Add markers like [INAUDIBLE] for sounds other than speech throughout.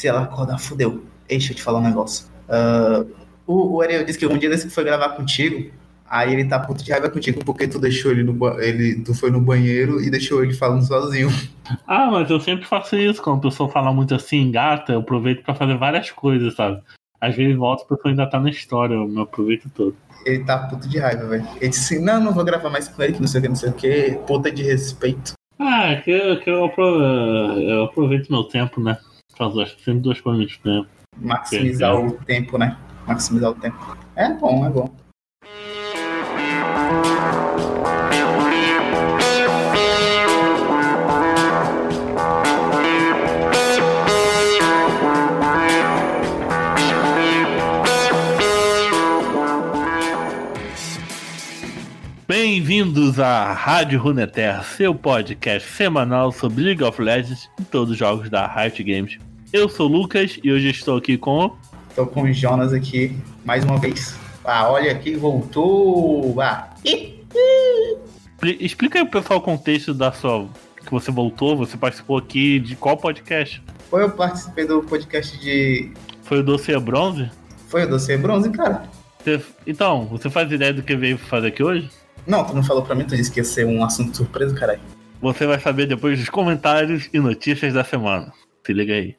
Se ela acordar, fudeu. Deixa eu te falar um negócio. Uh, o, o Ariel disse que um dia desse que foi gravar contigo, aí ele tá puto de raiva contigo porque tu deixou ele no ele Tu foi no banheiro e deixou ele falando sozinho. [LAUGHS] Ah, mas eu sempre faço isso. Quando a pessoa fala muito assim, gata, eu aproveito pra fazer várias coisas, sabe? Às vezes volta, a pessoa ainda tá na história, eu me aproveito todo. Ele tá puto de raiva, velho. Ele disse assim: não, não vou gravar mais com ele, que não sei o que, não sei o que. Puta de respeito. Ah, é que, eu- que eu, eu aproveito meu tempo, né? Duas- sempre duas coisas ao mesmo tempo. Maximizar o tempo, né? Maximizar o tempo. É bom, é bom. Bem-vindos à Rádio Runeterra, seu podcast semanal sobre League of Legends e todos os jogos da Riot Games. Eu sou o Lucas e hoje estou aqui com. Tô com o Jonas aqui mais uma vez. Ah, olha aqui, voltou. Ah, Explica aí pro pessoal o contexto da sua. que você voltou, você participou aqui de qual podcast? foi eu participei do podcast de. Foi o Doce Bronze? Foi o Doce Bronze, cara? Você- Então, você faz ideia do que veio fazer aqui hoje? Não, tu não falou pra mim, tu disse que ia ser um assunto surpresa, caralho. Você vai saber depois dos comentários e notícias da semana. Se liga aí.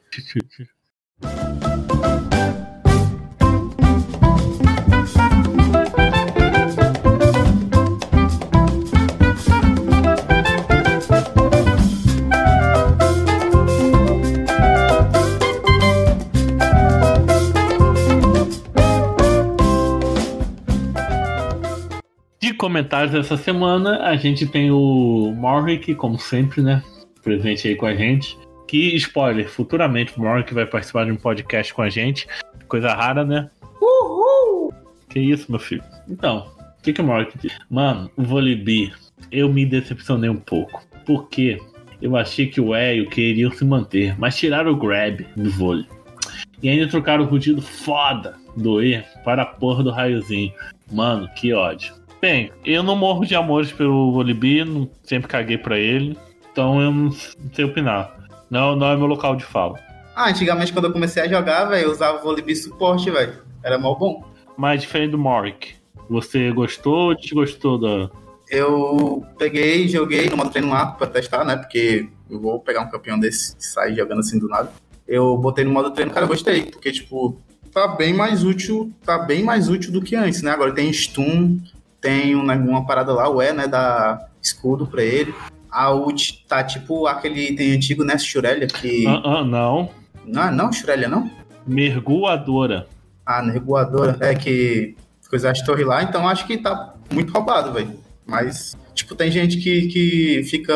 De comentários essa semana, a gente tem o Morrick, como sempre, né? Presente aí com a gente. Que, spoiler, futuramente o Morrick vai participar de um podcast com a gente. Coisa rara, né? Uhul! Que isso, meu filho? Então, o que, que o Morrick diz? Mano, o Volibear, eu me decepcionei um pouco. Porque eu achei que o E e o Q iriam se manter, mas tiraram o grab do vôlei. E ainda trocaram o rugido foda do E para a porra do raiozinho. Mano, que ódio. Bem, eu não morro de amores pelo não- sempre caguei pra ele, então eu não sei opinar. Não, não é meu local de fala. Ah, antigamente quando eu comecei a jogar, velho, eu usava o vôlei suporte, velho. Era mal bom. Mas diferente do Morrick, você gostou ou desgostou da. Eu peguei, joguei no modo treino lá pra testar, né? Porque eu vou pegar um campeão desse que sai jogando assim do nada. Eu botei no modo treino, cara, eu gostei. Porque, tipo, tá bem mais útil, tá bem mais útil do que antes, né? Agora tem stun, tem um- uma parada lá, o E, né? Da escudo pra ele. A ult tá tipo aquele item antigo, né? Shurelia, que. Ah, ah, não. Não, não, Shurelia não? Merguadora. Ah, na revoadora. É que coisa as torres lá, então acho que tá muito roubado, velho. Mas, tipo, tem gente que, que fica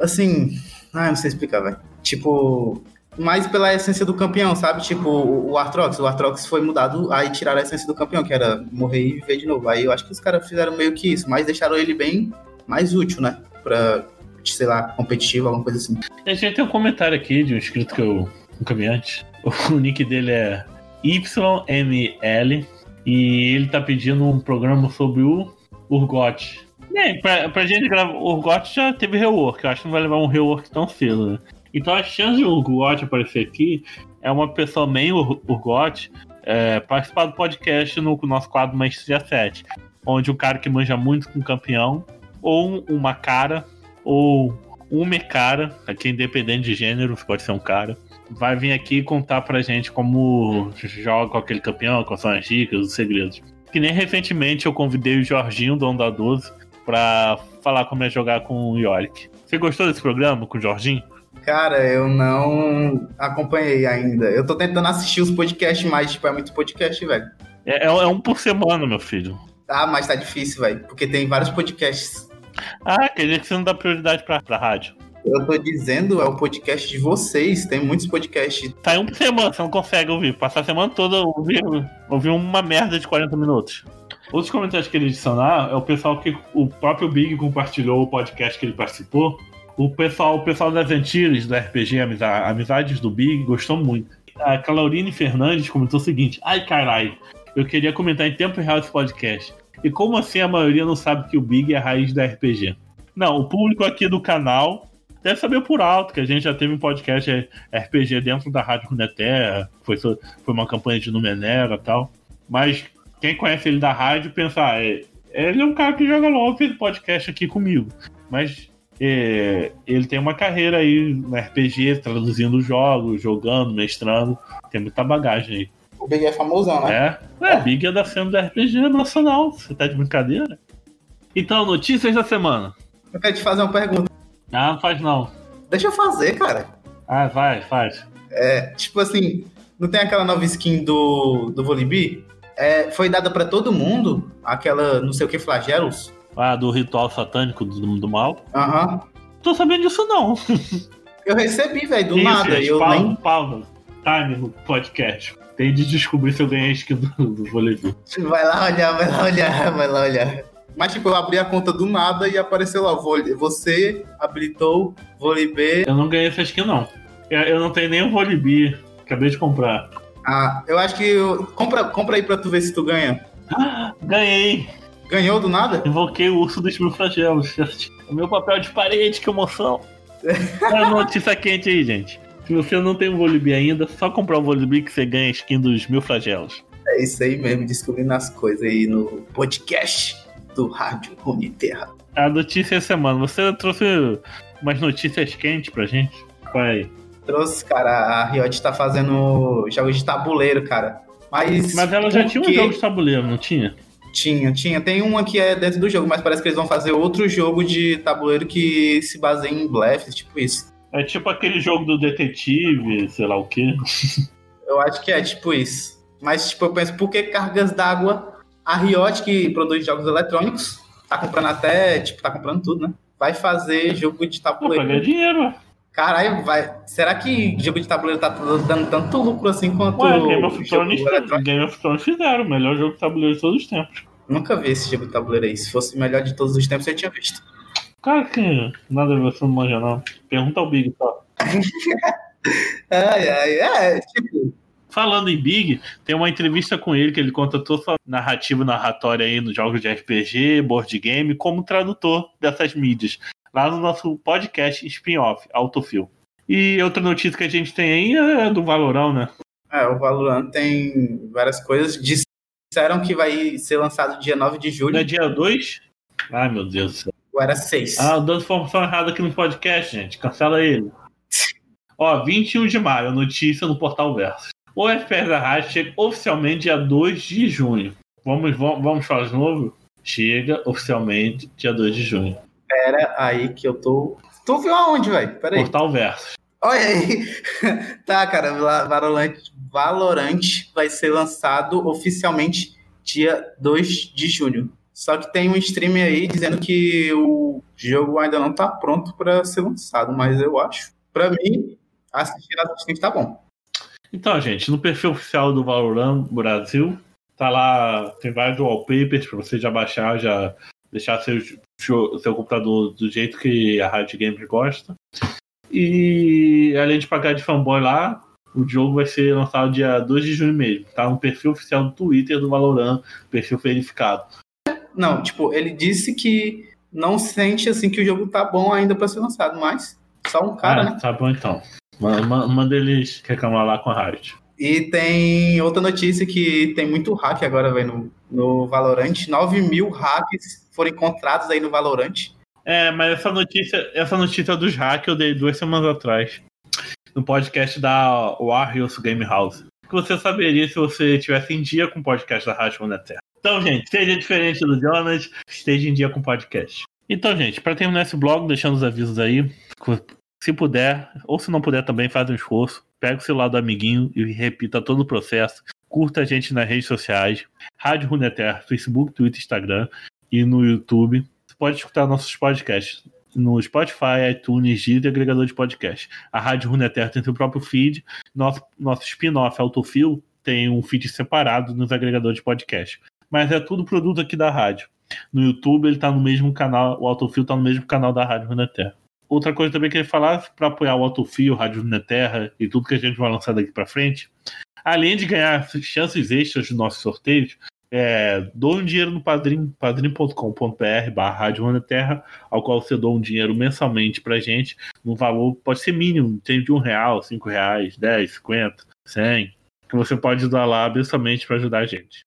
assim. Ah, não sei explicar, velho. Tipo, mais pela essência do campeão, sabe? Tipo, o o Artrox. O Artrox foi mudado, aí tiraram a essência do campeão, que era morrer e viver de novo. Aí eu acho que os caras fizeram meio que isso, mas deixaram ele bem mais útil, né? Pra, sei lá, competitivo, alguma coisa assim. A gente tem um comentário aqui de um inscrito que eu nunca vi antes. O [LAUGHS] nick dele é YML e ele tá pedindo um programa sobre o Urgot. Bem, pra, pra gente gravar, o Urgot já teve rework, eu acho que não vai levar um rework tão cedo, né? Então a chance de o Urgot aparecer aqui é uma pessoa meio Ur- Urgot é, participar do podcast no nosso quadro Maestria 7, onde o cara que manja muito com o campeão, ou uma cara, ou uma cara, aqui independente de gênero, pode ser um cara, vai vir aqui contar pra gente como joga com aquele campeão, quais são as dicas, os segredos. Que nem recentemente eu convidei o Jorginho, dono da 12, pra falar como é jogar com o Yorick. Você gostou desse programa com o Jorginho? Cara, eu não acompanhei ainda. Eu tô tentando assistir os podcasts, mas, tipo, é muito podcast, velho. É, é- é um por semana, meu filho. Ah, mas tá difícil, velho. Porque tem vários podcasts. Ah, quer dizer que você não dá prioridade pra, pra rádio. Eu tô dizendo, é o podcast de vocês. Tem muitos podcasts. Sai um por semana, você não consegue ouvir. Passar a semana toda ouvir, ouvir uma merda de 40 minutos. Outros comentários que ele adicionar é o pessoal que o próprio Big compartilhou o podcast que ele participou. O pessoal, o pessoal das antigas do RPG Amiza- Amizades do Big gostou muito. A Claurine Fernandes comentou o seguinte: Ai caralho, eu queria comentar em tempo real esse podcast. E como assim a maioria não sabe que o Big é a raiz da RPG? Não, o público aqui do canal deve saber por alto que a gente já teve um podcast RPG dentro da Rádio Runeterra, foi, foi uma campanha de Numenera e tal. Mas quem conhece ele da rádio pensa, ah, é, ele é um cara que joga LOL, fez podcast aqui comigo. Mas é, ele tem uma carreira aí no RPG, traduzindo jogos, jogando, mestrando. Tem muita bagagem aí. O Big é famosão, né? É, é, é. Big é da cena do RPG nacional. Você tá de brincadeira? Então, notícias da semana. Eu quero te fazer uma pergunta. Ah, não faz não. Deixa eu fazer, cara. Ah, vai, faz. É, tipo assim, não tem aquela nova skin do, do Volibear? É, foi dada para todo mundo, aquela não sei o que, flagelos. Ah, do ritual satânico do, do mal? Aham. Uhum. Tô sabendo disso não. [LAUGHS] eu recebi, velho, do Isso, nada. Gente, eu Paulo, nem... Paulo, time no podcast. Tem de descobrir se eu ganhei a skin do, do Volibear. Vai lá olhar, vai lá olhar, vai lá olhar. Mas, tipo, eu abri a conta do nada e apareceu lá, você habilitou Volibear. Eu não ganhei essa skin, não. Eu não tenho nem o Volibear. Acabei de comprar. Ah, eu acho que. Eu... Compra, compra aí pra tu ver se tu ganha. Ganhei! Ganhou do nada? Invoquei o urso dos meus flagelos. [LAUGHS] O meu papel de parede, que emoção! Olha a notícia quente aí, gente. Se você não tem um Volibear ainda, só comprar um Volibear que você ganha a skin dos mil flagelos. É isso aí mesmo, descobrindo as coisas aí no podcast do Rádio Terra. A notícia essa semana, você trouxe umas notícias quentes pra gente? Vai. Trouxe, cara, a Riot tá fazendo jogos de tabuleiro, cara. Mas, mas ela já tinha um jogo de tabuleiro, não tinha? Tinha, tinha. Tem uma que é dentro do jogo, mas parece que eles vão fazer outro jogo de tabuleiro que se baseia em blefs, tipo isso. É tipo aquele jogo do detetive, sei lá o quê. Eu acho que é tipo isso. Mas, tipo, eu penso, por que cargas d'água a Riot, que produz jogos eletrônicos, tá comprando até, tipo, tá comprando tudo, né? Vai fazer jogo de tabuleiro. Vai ganhar dinheiro, Caralho, vai. Será que jogo de tabuleiro tá dando tanto lucro assim quanto Ué, Game of Thrones, Game of Thrones fizeram o melhor jogo de tabuleiro de todos os tempos. Nunca vi esse jogo de tabuleiro aí. Se fosse o melhor de todos os tempos, eu tinha visto. Cara, que nada a ver, você não manja, não. Pergunta ao Big, tá? [LAUGHS] ai, ai, é, tipo. Falando em Big, tem uma entrevista com ele que ele conta toda a narrativa narratória aí nos jogos de RPG, board game, como tradutor dessas mídias, lá no nosso podcast spin-off, Autofill. E outra notícia que a gente tem aí é do Valorão, né? É, o Valorant tem várias coisas. Disseram que vai ser lançado dia 9 de julho. Não é dia 2? Ai, meu Deus do céu. Era 6? Ah, dando informação errada aqui no podcast, gente. Cancela ele. [LAUGHS] Ó, 21 de maio, notícia no Portal Verso. O FPS da Rádio chega oficialmente dia 2 de junho. Vamos, vamos, vamos falar de novo? Chega oficialmente dia 2 de junho. Pera aí que eu tô. Tu viu aonde, velho? Pera aí. Portal Versus. Olha aí. [LAUGHS] tá, cara. Valorant, Valorant vai ser lançado oficialmente dia 2 de junho. Só que tem um stream aí dizendo que o jogo ainda não tá pronto para ser lançado, mas eu acho. Para mim, assistir stream tá bom. Então, gente, no perfil oficial do Valorant Brasil, tá lá, tem vários wallpapers para você já baixar, já deixar seu, seu computador do jeito que a Riot Games gosta. E além de pagar de fanboy lá, o jogo vai ser lançado dia 2 de junho mesmo. Tá no perfil oficial do Twitter do Valorant, perfil verificado. Não, tipo, ele disse que não sente assim que o jogo tá bom ainda para ser lançado, mas só um cara, ah, né? Tá bom então. Manda eles reclamar lá com a Riot. E tem outra notícia que tem muito hack agora, velho, no, no Valorant. 9 mil hacks foram encontrados aí no Valorant. É, mas essa notícia, essa notícia dos hacks eu dei duas semanas atrás. No podcast da Warriors Game House. Que você saberia se você tivesse em dia com o podcast da Rádio Terra. Então, gente, seja diferente do Jonas, esteja em dia com o podcast. Então, gente, para terminar esse blog, deixando os avisos aí, se puder, ou se não puder também, faz um esforço. Pega o celular do amiguinho e repita todo o processo. Curta a gente nas redes sociais. Rádio Runeterra, Facebook, Twitter, Instagram e no YouTube. Você pode escutar nossos podcasts no Spotify, iTunes, e agregador de podcast. A Rádio Runeterra tem seu próprio feed. Nosso, nosso spin-off Autofil tem um feed separado nos agregadores de podcast. Mas é tudo produto aqui da rádio. No YouTube ele está no mesmo canal, o Autofil está no mesmo canal da Rádio Runeterra. Outra coisa também que ele falar, para apoiar o Autofio, Rádio Terra e tudo que a gente vai lançar daqui para frente, além de ganhar chances extras dos nossos sorteios, É, doa um dinheiro no padrim, padrim.com.br barra Rádio Terra, ao qual você doa um dinheiro mensalmente pra gente, no valor, pode ser mínimo, tem de um real, cinco reais, dez, cinquenta, cem, que você pode doar lá mensalmente para ajudar a gente.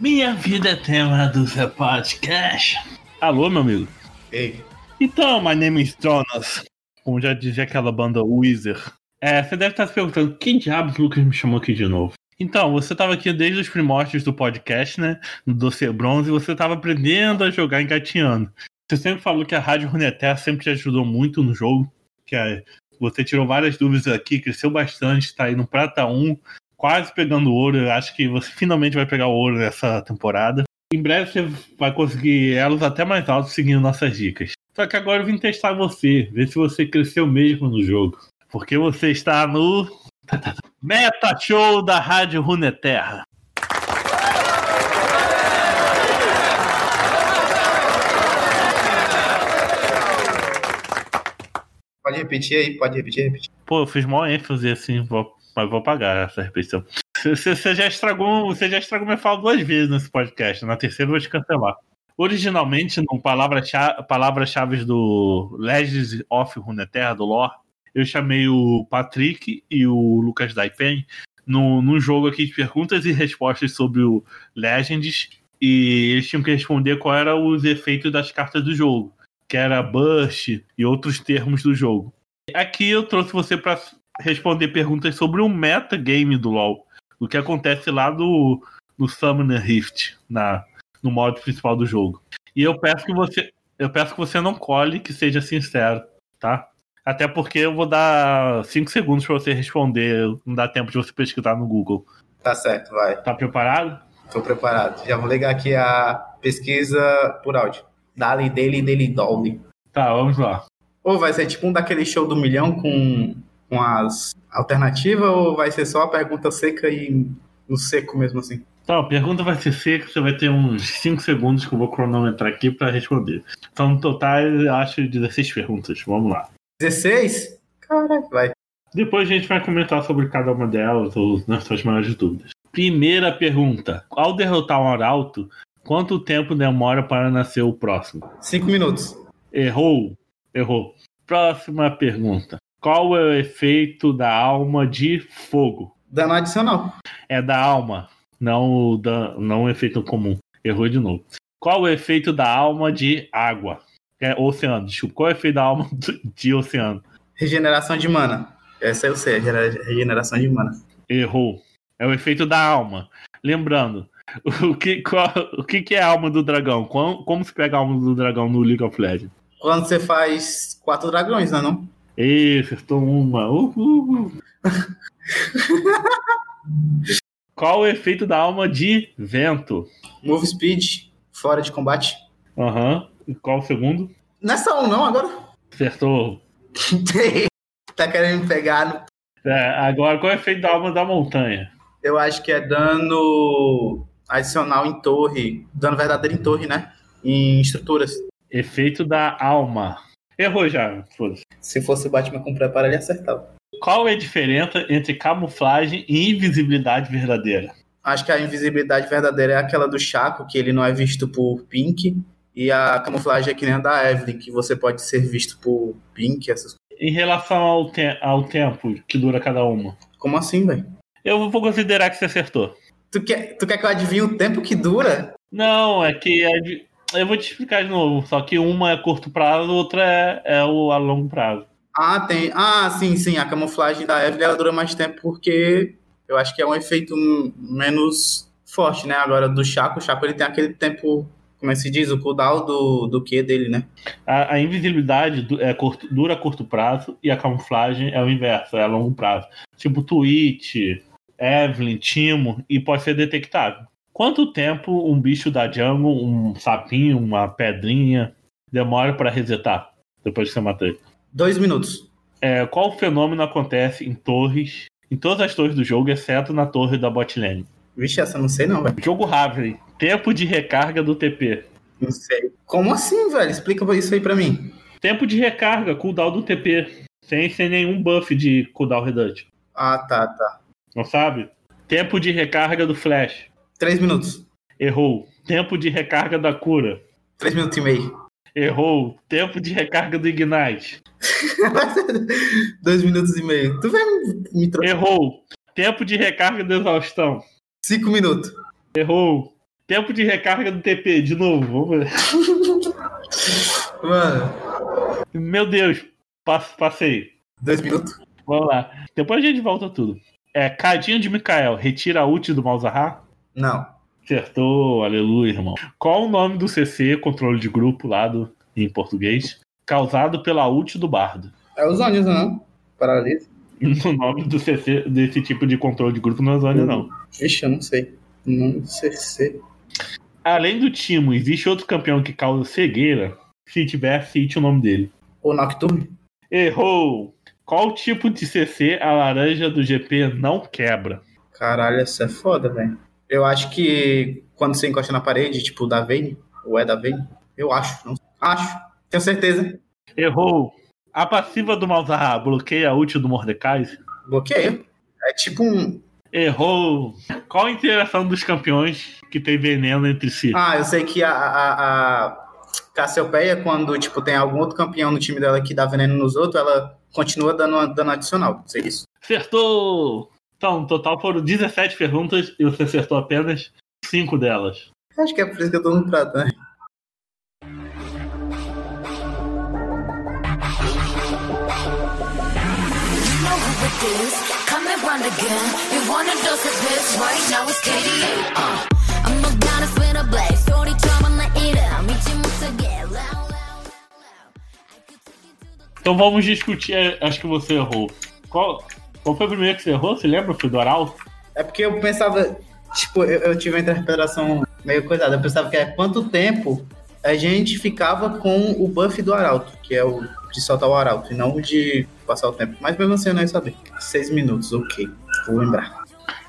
Minha vida é tema do seu podcast. Alô, meu amigo? Ei, Então, my name is Jonas. Como já dizia aquela banda Weezer. É, você deve estar se perguntando, quem diabos o Lucas me chamou aqui de novo? Então, você estava aqui desde os primórdios do podcast, né? No Dossiê Bronze, você estava aprendendo a jogar engatinhando. Você sempre falou que a Rádio Runeterra sempre te ajudou muito no jogo. Que é, você tirou várias dúvidas aqui, cresceu bastante, está aí no Prata 1, quase pegando ouro. Eu acho que você finalmente vai pegar ouro nessa temporada. Em breve você vai conseguir elos até mais altos seguindo nossas dicas. Só que agora eu vim testar você, ver se você cresceu mesmo no jogo. Porque você está no Meta Show da Rádio Runeterra. pode repetir aí, pode repetir, repetir. Pô, eu fiz maior ênfase assim, vou, mas vou pagar essa repetição. Você, já estragou, você já estragou minha fala duas vezes nesse podcast. Na terceira eu vou te cancelar. Originalmente, no palavra-chave palavras-chave do Legends of Runeterra, do lore, eu chamei o Patrick e o Lucas Daipen no, num jogo aqui de perguntas e respostas sobre o Legends. E eles tinham que responder qual eram os efeitos das cartas do jogo, que era burst e outros termos do jogo. Aqui eu trouxe você para responder perguntas sobre o metagame do LoL, o que acontece lá no, no Summoner Rift, na, no modo principal do jogo. E eu peço que você, eu peço que você não cole, que seja sincero, tá? Até porque eu vou dar 5 segundos para você responder, não dá tempo de você pesquisar no Google. Tá certo, vai. Tá preparado? Tô preparado. Já vou ligar aqui a pesquisa por áudio. Dali, dele, dele, dolly. Tá, vamos lá. Ou vai ser tipo um daquele show do milhão com, com as alternativas, ou vai ser só a pergunta seca e no seco mesmo assim? Então, a pergunta vai ser seca, você vai ter uns 5 segundos que eu vou cronometrar aqui para responder. Então, no total, eu acho 16 perguntas. Vamos lá. 16? Caraca, vai. Depois a gente vai comentar sobre cada uma delas ou nas suas maiores dúvidas. Primeira pergunta: Ao derrotar um arauto, quanto tempo demora para nascer o próximo? 5 minutos. Errou. Errou. Próxima pergunta: Qual é o efeito da alma de fogo? Dano adicional. É da alma, não da, não efeito comum. Errou de novo. Qual o efeito da alma de água? É, oceano, desculpa. Qual é o efeito da alma [LAUGHS] de oceano? Regeneração de mana. Essa eu sei, regeneração de mana. Errou. É o efeito da alma. Lembrando, [LAUGHS] o que, qual- o que, que é a alma do dragão? Como, como se pega a alma do dragão no League of Legends? Quando você faz quatro dragões, não é não? Ê, acertou uma. Uhul. [LAUGHS] Qual o efeito da alma de vento? Move speed, fora de combate. Aham. E Qual o segundo? Nessa um não, agora. Acertou. [LAUGHS] tá querendo me pegar no... É, agora, qual é o efeito da alma da montanha? Eu acho que é dano adicional em torre. Dano verdadeiro em torre, né? Em estruturas. Efeito da alma. Errou já, foda-se. Se fosse o Batman com preparo, ele acertava. Qual é a diferença entre camuflagem e invisibilidade verdadeira? Acho que a invisibilidade verdadeira é aquela do Chaco, que ele não é visto por Pink. E a camuflagem é que nem a da Evelyn, que você pode ser visto por Pink, essas coisas. Em relação ao, te- ao tempo que dura cada uma, Como assim, velho? eu vou considerar que você acertou. Tu quer, tu quer que eu adivinhe o tempo que dura? Não, é que eu vou te explicar de novo. Só que uma é curto prazo, outra é, é o a longo prazo. Ah, tem. Ah, sim, sim. A camuflagem da Evelyn ela dura mais tempo porque eu acho que é um efeito menos forte, né? Agora do Chaco, o Chaco ele tem aquele tempo, como é que se diz? O cooldown do, do Q dele, né? A, a invisibilidade é curto- dura a curto prazo e a camuflagem é o inverso, é a longo prazo. Tipo Twitch, Evelyn, Timo, e pode ser detectável. Quanto tempo um bicho da jungle, um sapinho, uma pedrinha, demora para resetar depois que você matou ele? Dois minutos. É, qual fenômeno acontece em torres em todas as torres do jogo, exceto na torre da botlane. Vixe, essa eu não sei não, velho. Jogo rápido. Tempo de recarga do TP. Não sei. Como assim, velho? Explica isso aí pra mim. Tempo de recarga, cooldown do TP. Sem, sem nenhum buff de cooldown reduction. Ah, tá, tá. Não sabe? Tempo de recarga do flash. Três minutos. Errou. Tempo de recarga da cura. Três minutos e meio. Errou. Tempo de recarga do ignite. [LAUGHS] Dois minutos e meio. Tu vai me, me trocar. Errou. Tempo de recarga do exaustão. Cinco minutos. Errou. Tempo de recarga do TP, de novo. Vamos ver. Mano, Meu Deus, pass- passei. dois minutos. Vamos lá. Depois a gente volta tudo. É, Cadinho de Mikael, retira a ult do Malzahar? Não. Acertou, aleluia, irmão. Qual o nome do CC, controle de grupo, lá do, em português, causado pela ult do bardo? É os ônibus, não? Paralisa. [LAUGHS] O nome do CC desse tipo de controle de grupo não é zona, não. Ixi, eu não sei. Não sei se. Além do Timo, existe outro campeão que causa cegueira? Se tiver, cite o nome dele. O Nocturne? Errou! Qual tipo de CC a laranja do GP não quebra? Caralho, essa é foda, velho. Eu acho que quando você encosta na parede, tipo da Vayne, ou é da Vayne, eu acho. Não... Acho. Tenho certeza. Errou! A passiva do Malzahar bloqueia a ult do Mordecai? Bloqueio. É tipo um. Errou! Qual a interação dos campeões que tem veneno entre si? Ah, eu sei que a, a, a Cassiopeia, quando tipo, tem algum outro campeão no time dela que dá veneno nos outros, ela continua dando, dando adicional. Sei isso. Acertou! Então, no total foram 17 perguntas e você acertou apenas 5 delas. Acho que é por isso que eu tô no prato, né? Come and run again. You want a dose of this right now? It's KDA. Uh. I'm not down to spin a blade. Story drama na ira. 믿지 못하게. Loud, loud, loud, loud. I could take you to the Então vamos discutir, é, acho que você errou. Qual, qual foi o primeiro que você errou? Você lembra? Foi do Arauto? É porque eu pensava, tipo, eu, eu tive uma interpretação meio coisada. Eu pensava que é quanto tempo a gente ficava com o buff do Arauto, que é o de soltar o Arauto, e não o de passar o tempo. Mas mesmo assim eu não ia saber. Seis minutos, ok. Vou lembrar.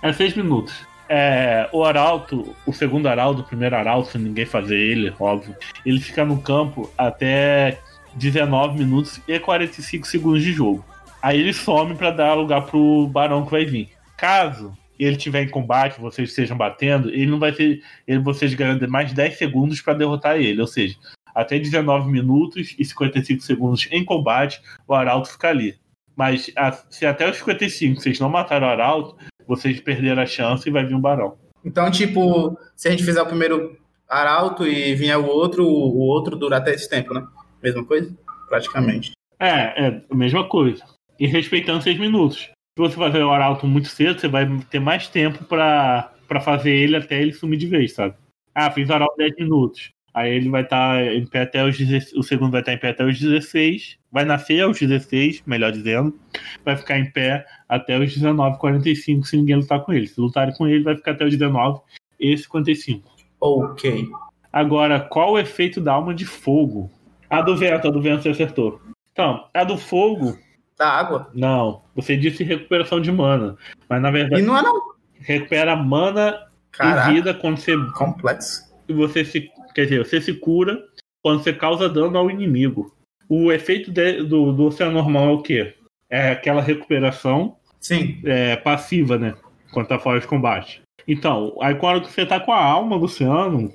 É 6 minutos. É, o Arauto, o segundo Arauto, o primeiro Arauto, se ninguém fazer ele, óbvio, ele fica no campo até 19 minutos e 45 segundos de jogo. Aí ele some pra dar lugar pro Barão que vai vir. Caso ele tiver em combate, vocês estejam batendo, ele não vai ter. Ele, vocês ganham mais 10 segundos pra derrotar ele. Ou seja, até 19 minutos e 55 segundos em combate, o Arauto fica ali. Mas a- se até os 55 vocês não mataram o Arauto, vocês perderam a chance e vai vir um Barão. Então, tipo, se a gente fizer o primeiro Arauto e vier o outro, o outro dura até esse tempo, né? Mesma coisa? Praticamente. É, é a mesma coisa. E respeitando 6 minutos. Se você fazer o Arauto muito cedo, você vai ter mais tempo pra, pra fazer ele até ele sumir de vez, sabe? Ah, fiz o Arauto 10 minutos. Aí ele vai estar em pé até os 16, o segundo vai estar em pé até os 16, vai nascer aos 16, melhor dizendo, vai ficar em pé até os 19:45 se ninguém lutar com ele. Se lutarem com ele, vai ficar até os 19 e 55. Ok. Agora, qual o efeito da alma de fogo? A do vento, a do vento você acertou. Então, a do fogo, Da água? não. Você disse recuperação de mana. Mas na E verdade, não é não. recupera mana Caraca, e vida quando você, complexo. você se. Quer dizer, você se cura quando você causa dano ao inimigo. O efeito de- do, do oceano normal é o quê? É aquela recuperação Sim. é, passiva, né? Quando tá fora de combate. Então, aí quando você tá com a alma do oceano,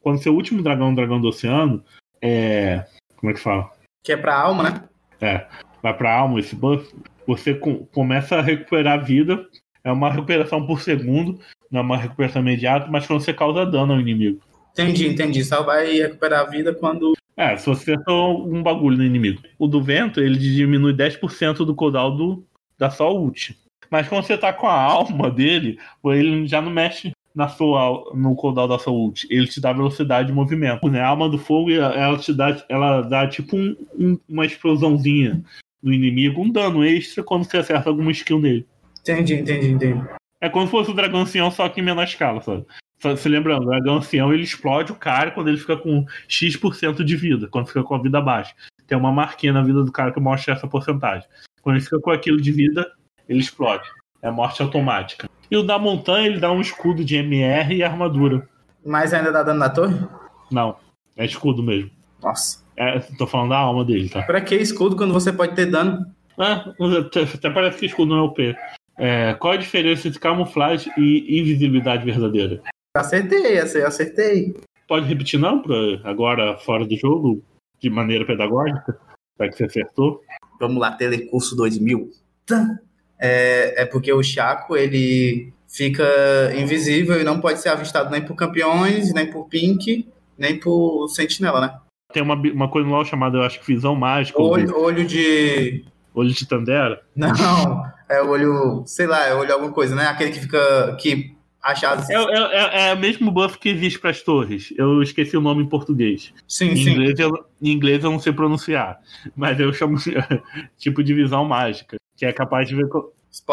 quando seu último dragão, dragão do oceano, é. Como é que fala? Que é pra alma, né? É, vai pra alma esse buff, você com- começa a recuperar a vida. É uma recuperação por segundo, não é uma recuperação imediata, mas quando você causa dano ao inimigo. Entendi, entendi. Só vai recuperar a vida quando. É, se você acertou um bagulho no inimigo. O do vento, ele diminui 10% do cooldown do, da sua ult. Mas quando você tá com a alma dele, ele já não mexe na sua, no cooldown da sua ult. Ele te dá velocidade de movimento. Né? A alma do fogo, ela te dá, ela dá tipo um- um- uma explosãozinha no inimigo, um dano extra quando você acerta alguma skill nele. Entendi, entendi, entendi. É como se fosse o dragão ancião, só que em menor escala, sabe? Só se lembrando, o dragão ancião ele explode o cara quando ele fica com X% de vida, quando fica com a vida baixa. Tem uma marquinha na vida do cara que mostra essa porcentagem. Quando ele fica com aquilo de vida, ele explode. É morte automática. E o da montanha, ele dá um escudo de MR e armadura. Mas ainda dá dano na torre? Não, é escudo mesmo. Nossa. É, tô falando da alma dele, tá? Pra que escudo quando você pode ter dano? Ah, até parece que escudo não é OP. É, qual a diferença entre camuflagem e invisibilidade verdadeira? Acertei, acertei. Pode repetir não, pra agora fora do jogo, de maneira pedagógica? Já que você acertou? Vamos lá, Telecurso 2000. Tã. É, é porque o Chaco, ele fica invisível e não pode ser avistado nem por campeões, nem por Pink, nem por Sentinela, né? Tem uma, uma coisa no LoL chamada, eu acho que visão mágica, Olho, olho de. olho de Tandera. Não, é olho. Sei lá, é olho alguma coisa, né? Aquele que fica. que achado. É, é, é- é o mesmo buff que existe para as torres. Eu esqueci o nome em português. Sim, Em sim. inglês, eu, em inglês eu não sei pronunciar, mas eu chamo de [LAUGHS] tipo de visão mágica, que é capaz de ver.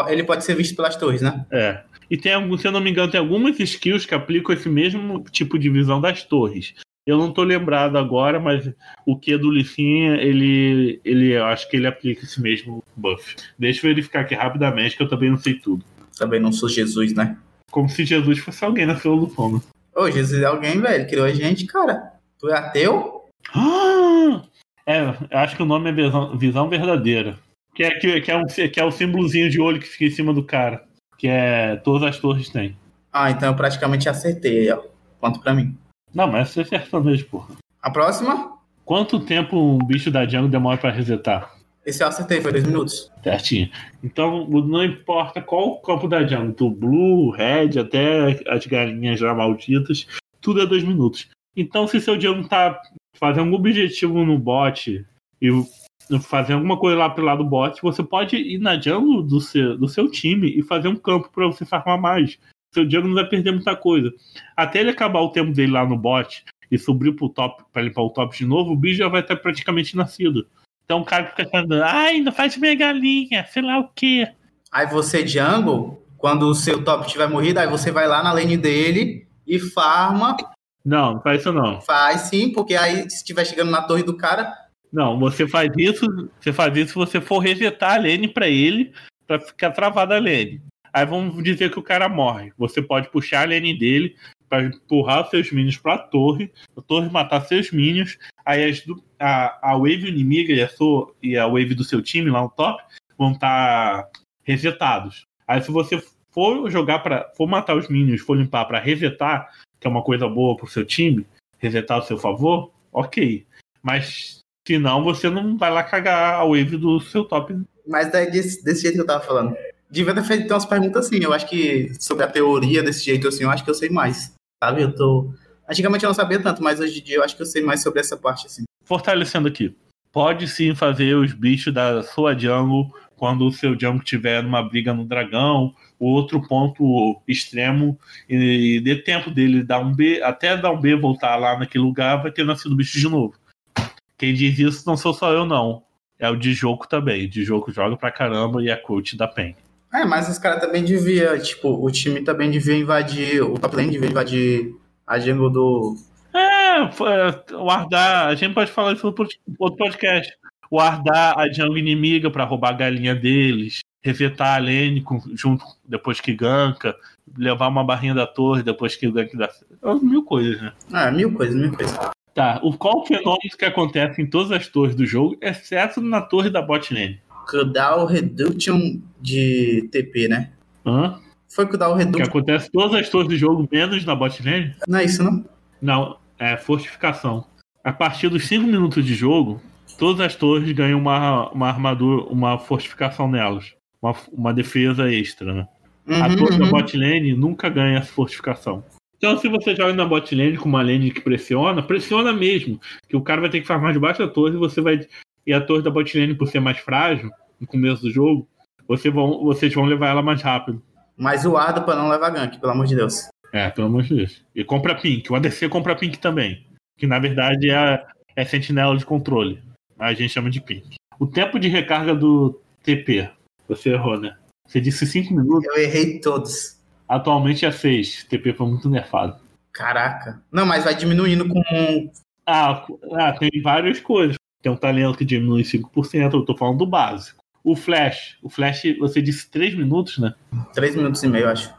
Ele pode ser visto pelas torres, né? É. E tem se eu não me engano, tem algumas skills que aplicam esse mesmo tipo de visão das torres. Eu não tô lembrado agora, mas o que do Licinha, ele, ele, eu acho que ele aplica esse mesmo buff. Deixa eu verificar aqui rapidamente, que eu também não sei tudo. Também não sou Jesus, né? Como se Jesus fosse alguém na fila do pão. Ô, Jesus é alguém, velho. Criou a gente, cara. Tu é ateu? Ah! É, eu acho que o nome é visão, visão verdadeira. Que é, que, que, é um, que é o símbolozinho de olho que fica em cima do cara. Que é. Todas as torres têm. Ah, então eu praticamente acertei aí, ó. Quanto pra mim. Não, mas você acertou mesmo, porra. A próxima? Quanto tempo um bicho da jungle demora pra resetar? Esse eu acertei, foi dois minutos. Certinho. Então, não importa qual o campo da jungle, do blue, red, até as galinhas já malditas, tudo é dois minutos. Então, se seu jungle tá fazendo algum objetivo no bot e fazer alguma coisa lá pelo lado do bot, você pode ir na jungle do seu, do seu time e fazer um campo pra você farmar mais. Seu jungle não vai perder muita coisa. Até ele acabar o tempo dele lá no bot e subir pro top pra limpar o top de novo, o bicho já vai estar praticamente nascido. Então o cara fica falando, ai, não faz minha galinha, sei lá o quê. Aí você, jungle, quando o seu top tiver morrido, aí você vai lá na lane dele e farma. Não, não faz isso não. Faz sim, porque aí se estiver chegando na torre do cara, Não, você faz isso, você faz isso se você for resetar a lane pra ele, pra ficar travada a lane. Aí vamos dizer que o cara morre. Você pode puxar a lane dele pra empurrar seus minions pra torre, a torre matar seus minions, aí as a, a wave inimiga e a, sua, e a wave do seu time lá no top vão estar resetados. Aí se você for jogar para for matar os minions, for limpar pra resetar, que é uma coisa boa pro seu time, resetar ao seu favor, ok. Mas se não, você não vai lá cagar a wave do seu top. mas daí desse, desse jeito que eu tava falando. Devia ter feito umas perguntas assim. Eu acho que sobre a teoria desse jeito assim, eu acho que eu sei mais. Sabe? Eu tô. Antigamente eu não sabia tanto, mas hoje em dia eu acho que eu sei mais sobre essa parte assim. Fortalecendo aqui. Pode sim fazer os bichos da sua jungle quando o seu jungle tiver numa briga no dragão, o outro ponto extremo, e dê tempo dele dar um B, até dar um B voltar lá naquele lugar, vai ter nascido bicho de novo. Quem diz isso não sou só eu, não. É o Dijoco também. O Dijoco joga pra caramba e é coach da PEN. É, mas os caras também devia, tipo, o time também devia invadir, o top lane devia invadir a jungle do. É, o Ardar, a gente pode falar isso no outro podcast. O Ardar a jungle inimiga pra roubar a galinha deles, resetar a lane com- junto depois que ganka, levar uma barrinha da torre depois que o gank dá. É Mil coisas, né? Ah, mil coisas, mil coisas. Tá, o, qual o fenômeno que acontece em todas as torres do jogo, exceto na torre da bot lane? Cooldown Reduction de TP, né? Hã? Foi Que Reduction. acontece em todas as torres do jogo, menos na bot lane? Não é isso, não? Não, é fortificação. A partir dos 5 minutos de jogo, todas as torres ganham uma, uma armadura, uma fortificação nelas. Uma, uma defesa extra, né? a Uhum, torre da uhum. bot lane nunca ganha essa fortificação. Então, se você joga na bot lane com uma lane que pressiona, pressiona mesmo. Que o cara vai ter que farmar debaixo da torre e você vai. E a torre da bot lane, por ser mais frágil, no começo do jogo, você vão, vocês vão levar ela mais rápido. Mas o Ardo pra não levar gank, pelo amor de Deus. É, pelo amor de Deus. E compra Pink. O ADC compra Pink também. Que na verdade é, é sentinela de controle. A gente chama de Pink. O tempo de recarga do TP. Você errou, né? Você disse 5 minutos. Eu errei todos. Atualmente é 6. TP foi muito nerfado. Caraca. Não, mas vai diminuindo com. Ah, ah, tem várias coisas. Tem um talento que diminui 5%. Eu tô falando do básico. O Flash. O Flash, você disse 3 minutos, né? Três minutos e meio, acho.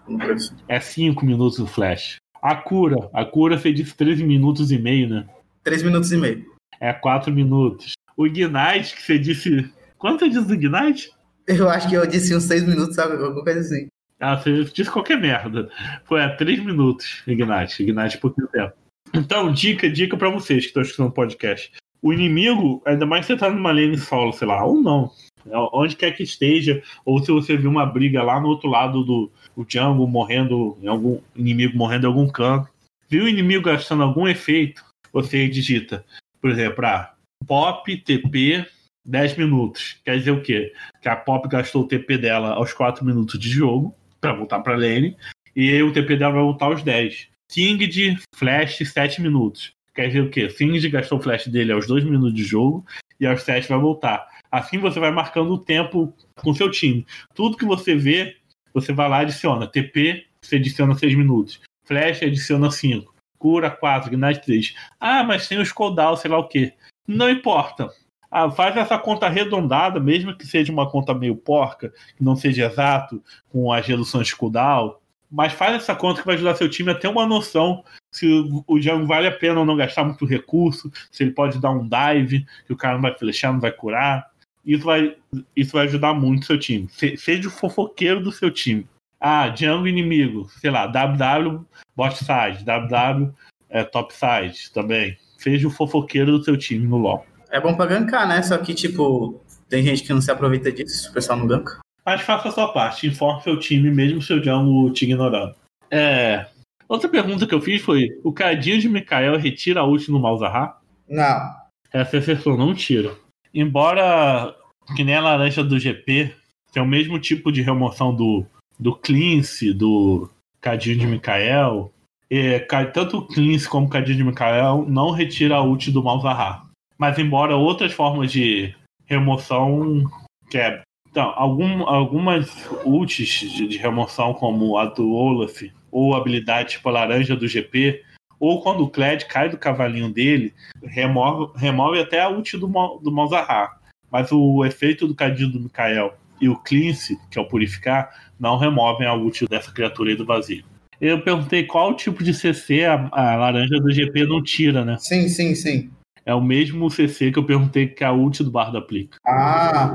É 5 minutos o Flash. A cura. A cura você disse 13 minutos e meio, né? Três minutos e meio. É 4 minutos. O Ignite, que você disse. Quanto você disse do Ignite? Eu acho que eu disse uns seis minutos, sabe? Alguma coisa assim. Ah, você disse qualquer merda. Foi a 3 minutos, Ignite. Ignite por pouquinho tempo. Então, dica, dica pra vocês que estão escutando o podcast. O inimigo, ainda mais se você tá numa lane solo, sei lá, ou não. Onde quer que esteja, ou se você viu uma briga lá no outro lado do o jungle morrendo, em algum inimigo morrendo em algum canto. Viu o inimigo gastando algum efeito, você digita, por exemplo, ah, pop, TP, 10 minutos. Quer dizer o quê? Que a pop gastou o TP dela aos 4 minutos de jogo, pra voltar pra lane, e o TP dela vai voltar aos 10. Singed, flash, 7 minutos. Quer dizer o quê? Singed gastou o flash dele aos 2 minutos de jogo e aos 7 vai voltar. Assim você vai marcando o tempo com seu time. Tudo que você vê, você vai lá e adiciona. TP, você adiciona 6 minutos. Flash, adiciona 5. Cura 4, Ignite 3. Ah, mas tem os cooldown, sei lá o quê. Não importa. Ah, faz essa conta arredondada, mesmo que seja uma conta meio porca, que não seja exato, com as reduções de cooldown. Mas faz essa conta que vai ajudar seu time a ter uma noção se o- o jungle vale a pena ou não gastar muito recurso, se ele pode dar um dive, que o cara não vai flechar, não vai curar. Isso vai, isso vai ajudar muito o seu time. Se- seja o fofoqueiro do seu time. Ah, jungle inimigo, sei lá, WW bot side, WW é, top side também. Seja o fofoqueiro do seu time no LoL. É bom pra gankar, né? Só que, tipo, tem gente que não se aproveita disso, o pessoal não ganka. Mas faça a sua parte, informe seu time, mesmo seu jungle te ignorando. É. Outra pergunta que eu fiz foi: o cadinho de Mikael retira a ult no Malzahar? Não. Essa acertou, não tira. Embora, que nem a laranja do GP, tem o mesmo tipo de remoção do, do Cleanse, do cadinho de Mikael. É, ca- tanto o Cleanse como o cadinho de Mikael não retira a ult do Malzahar. Mas embora outras formas de remoção quebra. Então, algum, algumas ults de, de remoção, como a do Olaf, ou habilidade tipo a laranja do GP, ou quando o Kled cai do cavalinho dele, remove, remove até a ult do, do Malzahar. Mas o efeito do cadinho do Mikael e o Cleanse, que é o purificar, não removem a ult dessa criatura aí do vazio. Eu perguntei qual tipo de CC a, a laranja do GP não tira, né? Sim, sim, sim. É o mesmo CC que eu perguntei que a ult do Bardo aplica. Ah,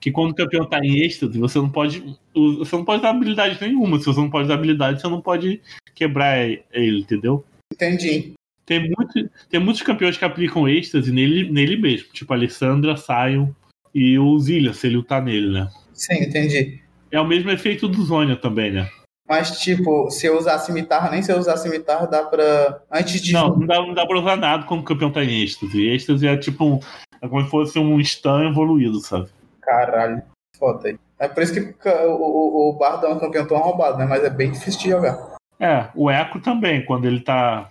Que quando o campeão tá em êxtase, você não pode. Você não pode dar habilidade nenhuma. Se você não pode dar habilidade, você não pode quebrar ele, entendeu? entendi. Tem, muito, tem muitos campeões que aplicam êxtase nele, nele mesmo. Tipo a Alessandra, Sion e o Zillion, se ele lutar nele, né? Sim, entendi. É o mesmo efeito do Zônia também, né? Mas, tipo, se eu usar cimitarra, nem se eu usar cimitarra, dá pra. Antes de. Não, não dá, não dá pra usar nada quando o campeão tá em êxtase. êxtase é tipo um. É como se fosse um stun evoluído, sabe? Caralho, foda aí. É por isso que o, o, o Bardo é um campeão tão roubado, né? Mas é bem difícil de jogar. É, o Echo também, quando ele tá.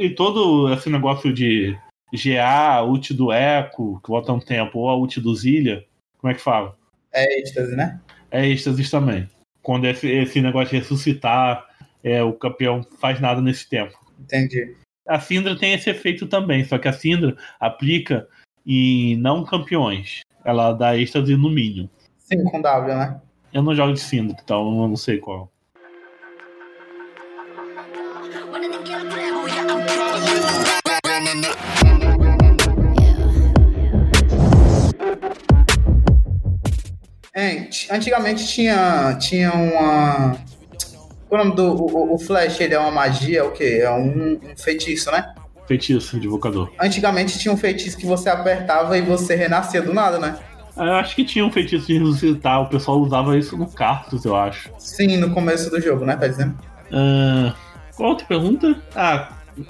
e todo esse negócio de GA, ult do Echo, que volta um tempo, ou a ult do Zilha, como é que fala? É êxtase, né? É êxtase também. Quando esse, esse negócio de ressuscitar, é, o campeão faz nada nesse tempo. Entendi. A Syndra tem esse efeito também, só que a Syndra aplica em não campeões. Ela dá êxtase no mínimo. Sim, com W, né? Eu não jogo de Syndra, então eu não sei qual. É, t- antigamente tinha, tinha uma. É o nome do. O, o Flash, ele é uma magia, é o quê? É um, um feitiço, né? Feitiço, invocador. Antigamente tinha um feitiço que você apertava e você renascia do nada, né? Ah, Eu acho que tinha um feitiço de ressuscitar, o pessoal usava isso no Cartus, eu acho. Sim, no começo do jogo, né? Tá dizendo? Ah, qual outra pergunta? Ah,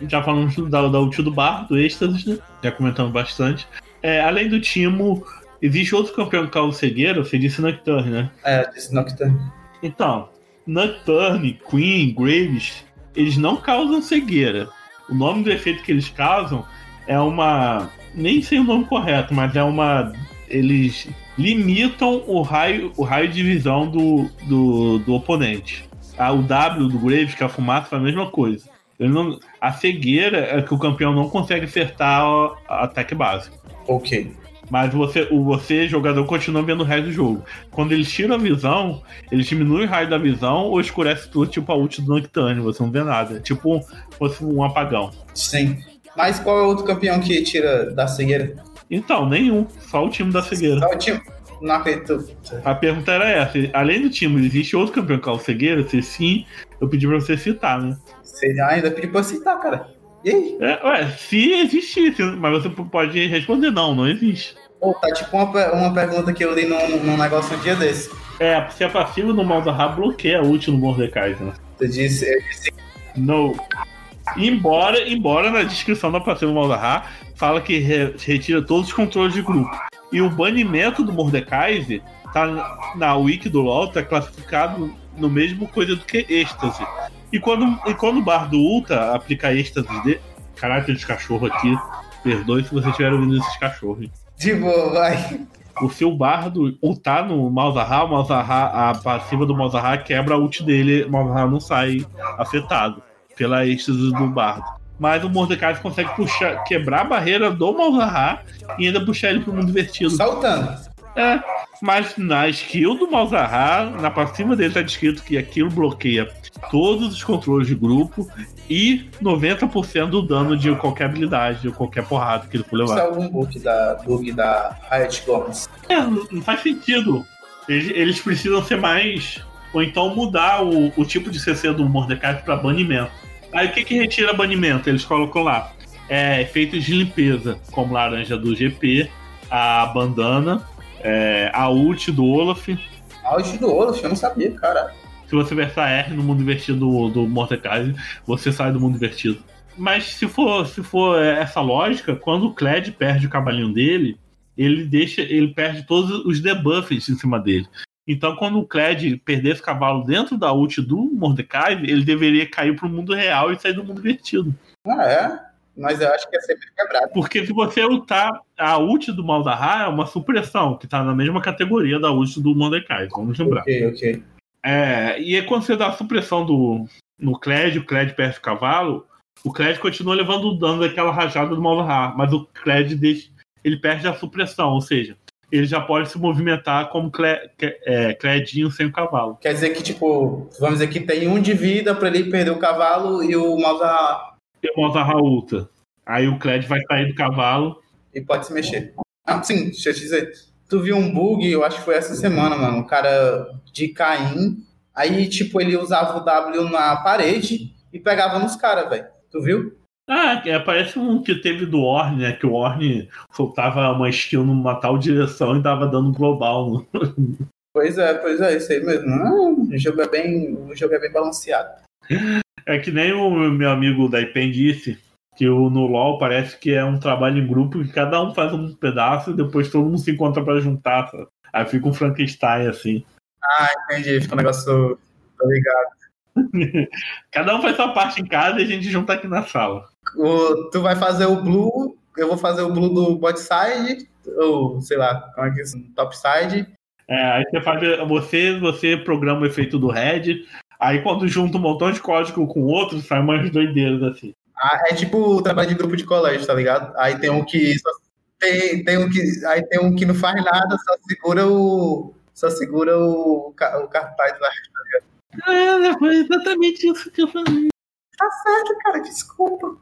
já falamos da, da ult do bar, do êxtase, né? Já comentamos bastante. É, além do Timo, existe outro campeão que causa cegueira, você disse Nocturne, né? É, disse Nocturne. Então, Nocturne, Queen, Graves, eles não causam cegueira. O nome do efeito que eles causam é uma. Nem sei o nome correto, mas é uma. Eles limitam o raio, o raio de visão do, do, do oponente. O W do Graves, que é a fumaça, faz a mesma coisa. Não, a cegueira é que o campeão não consegue acertar o- ataque básico. Ok. Mas você, o você, jogador, continua vendo o resto do jogo. Quando eles tiram a visão, eles diminuem o raio da visão ou escurece tudo, tipo a ult do Nocturne, você não vê nada. Tipo, fosse um apagão. Sim. Mas qual é o outro campeão que tira da cegueira? Então, nenhum. Só o time da cegueira. Só o time. Não acredito. A pergunta era essa: além do time, existe outro campeão que é o cegueira? Se sim, eu pedi pra você citar, né? Você ainda pediu pra citar, cara. E aí? É, ué, se existisse, mas você pode responder não, não existe. Pô, tá tipo uma, uma pergunta que eu li num, num negócio um dia desse. É, se é passivo no Malzahar, bloqueia a ult no Mordecai, né? Eu disse, eu disse No. Embora, embora na descrição da passiva do Malzahar fala que re- retira todos os controles de grupo. E o banimento do Mordekaiser tá na- na wiki do LoL, tá classificado no mesmo coisa do que êxtase. E quando, e quando o Bardo ulta aplica êxtase de. Caralho, tem esse cachorro aqui. Perdoe se você estiver ouvindo esses cachorros. de boa, vai. O seu bardo ultar no Malzahar, o Malzahar, a passiva do Malzahar quebra a ult dele, o Malzahar não sai afetado pela êxtase do bardo. Mas o Mordecai consegue puxar, quebrar a barreira do Malzahar e ainda puxar ele pro mundo invertido. Saltando. É, mas na skill do Malzahar, na passiva dele tá descrito que aquilo bloqueia todos os controles de grupo e 90% do dano de qualquer habilidade, de qualquer porrada que ele for Isso é levar. algum bug da, bug da Riot Gomes. É, não não faz sentido. Eles, eles precisam ser mais. Ou então mudar o, o tipo de CC do Mordecai para banimento. Aí o que, que retira banimento? Eles colocam lá. É, efeitos de limpeza, como laranja do GP, a bandana, é, a ult do Olaf. Auge do Olaf, eu não sabia, cara. Se você versar R no mundo invertido do, do Mordecai, você sai do mundo invertido. Mas se for, se for essa lógica, quando o Kled perde o cavalinho dele, ele deixa, ele perde todos os debuffs em cima dele. Então, quando o Kled perder esse cavalo dentro da ult do Mordecai, ele deveria cair pro mundo real e sair do mundo invertido. Ah, é? Mas eu acho que é sempre quebrado. Porque se você ultar a ult do Malzahar, é uma supressão, que tá na mesma categoria da ult do Mordecai, vamos lembrar. Ok, ok. É, e aí quando você dá a supressão do, no Kled, o Kled perde o cavalo, o Kled continua levando o dano daquela rajada do Malzahar, mas o Kled deixa, ele perde a supressão, ou seja, ele já pode se movimentar como Cle, é, Cledinho sem o cavalo. Quer dizer que, tipo, vamos dizer que tem um de vida pra ele perder o cavalo e o Malzahar E o Malzahar ulta. Aí o Kled vai sair do cavalo. e pode se mexer. Ah, sim, deixa eu te dizer. Tu viu um bug, eu acho que foi essa semana, mano. Um cara de Caim. Aí, tipo, ele usava o W na parede e pegava nos caras, velho. Tu viu? Ah, é, parece um que teve do Orne, né? Que o Orne soltava uma skill numa tal direção e dava dano global. Pois é, pois é, isso aí mesmo. Ah, o jogo é bem, o jogo é bem balanceado. É que nem o meu amigo da IPEN disse, que o, no LoL parece que é um trabalho em grupo que cada um faz um pedaço e depois todo mundo se encontra pra juntar. sabe? Aí fica um Frankenstein assim. Entendi, fica um negócio. Tô ligado. [LAUGHS] Cada um faz sua parte em casa e a gente junta aqui na sala. O, tu vai fazer o blue, eu vou fazer o blue do bot side, ou sei lá, como é que é isso? Top side. É, aí você faz. Você, você programa o efeito do Red. Aí quando junta um montão de código com outro, sai umas doideiras assim. Ah, é tipo o trabalho de grupo de colégio, tá ligado? Aí tem um que só- tem, tem um que aí tem um que não faz nada, só segura o só segura o, o cartaz lá. É, foi exatamente isso que eu falei. Tá certo, cara, desculpa.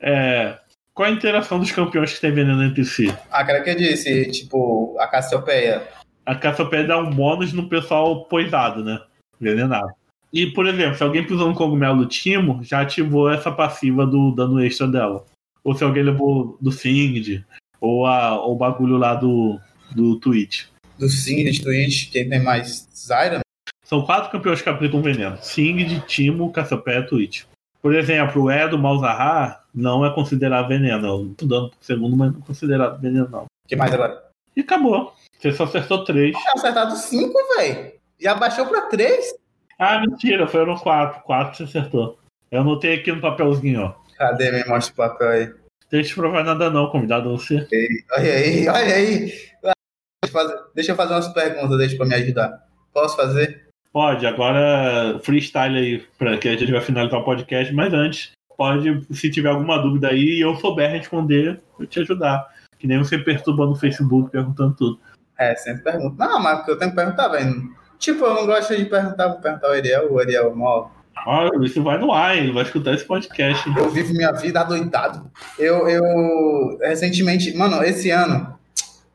É, qual a interação dos campeões que tem veneno entre si? Ah, cara, que eu disse, tipo, a Cassiopeia. A Cassiopeia dá um bônus no pessoal poisado, né? Envenenado. E, por exemplo, se alguém pisou no cogumelo do Timo, já ativou essa passiva do dano extra dela. Ou se alguém levou do Singed, ou a, o bagulho lá do, do Twitch. Do Singed, Twitch, quem tem mais? Zyra? São quatro campeões que aplicam veneno: Singed, Timo, Cassiopeia e Twitch. Por exemplo, o E do Malzahar não é considerado veneno. Um dano por segundo, mas não é considerado veneno, não. que mais agora? E acabou. Você só acertou três. Tinha acertado 5, velho. Já baixou pra 3? Ah, mentira, foram quatro. Quatro você acertou. Eu anotei aqui no papelzinho, ó. Cadê? Me mostra o papel aí. Deixa eu provar nada não, convidado você. Olha aí, olha aí. Deixa eu fazer, deixa eu fazer umas perguntas, deixa pra me ajudar. Posso fazer? Pode, agora freestyle aí, pra que a gente vai finalizar o podcast, mas antes, pode, se tiver alguma dúvida aí e eu souber responder, eu te ajudar. Que nem você perturbando no Facebook perguntando tudo. É, sempre pergunto. Não, mas porque eu tenho que perguntar, velho. Tipo, eu não gosto de perguntar, vou perguntar o Ariel, o Ariel, mó. Olha, isso vai no ar, ele vai escutar esse podcast. Eu vivo minha vida adoidado. Eu, eu, recentemente, mano, esse ano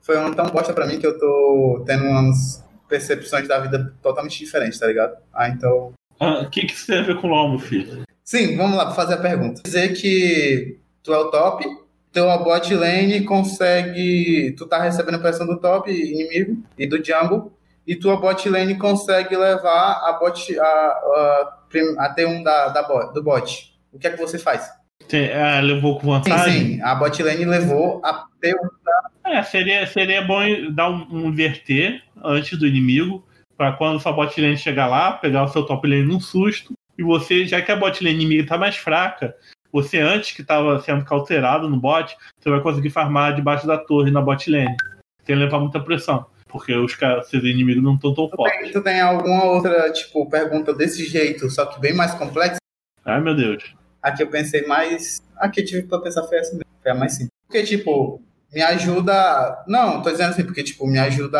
foi um ano tão bosta pra mim que eu tô tendo umas percepções da vida totalmente diferentes, tá ligado? Ah, então. Ah, O que, que isso tem a ver com o LOL, meu filho? Sim, vamos lá fazer a pergunta. Dizer que tu é o top, teu bot lane consegue. Tu tá recebendo pressão do top inimigo e do jungle, e tua bot lane consegue levar a bot a, a, a T1 da, da bot, do bot. O que é que você faz? Ah, levou com Sim, vantagem? sim, a bot lane levou a T1 É, seria, seria bom dar um, um inverter antes do inimigo, pra quando sua bot lane chegar lá, pegar o seu top lane num susto, e você, já que a bot lane inimiga tá mais fraca, você antes que tava sendo cauterado no bot, você vai conseguir farmar debaixo da torre na bot lane, sem levar muita pressão, porque os caras, seus inimigos não estão tão Tu fortes. tu tem alguma outra, tipo, pergunta desse jeito, só que bem mais complexa? Ai meu Deus. Aqui eu pensei mais. Aqui eu tive pra pensar foi essa mesmo. Foi a mais simples. Porque, tipo, me ajuda. Não, tô dizendo assim, porque, tipo, me ajuda.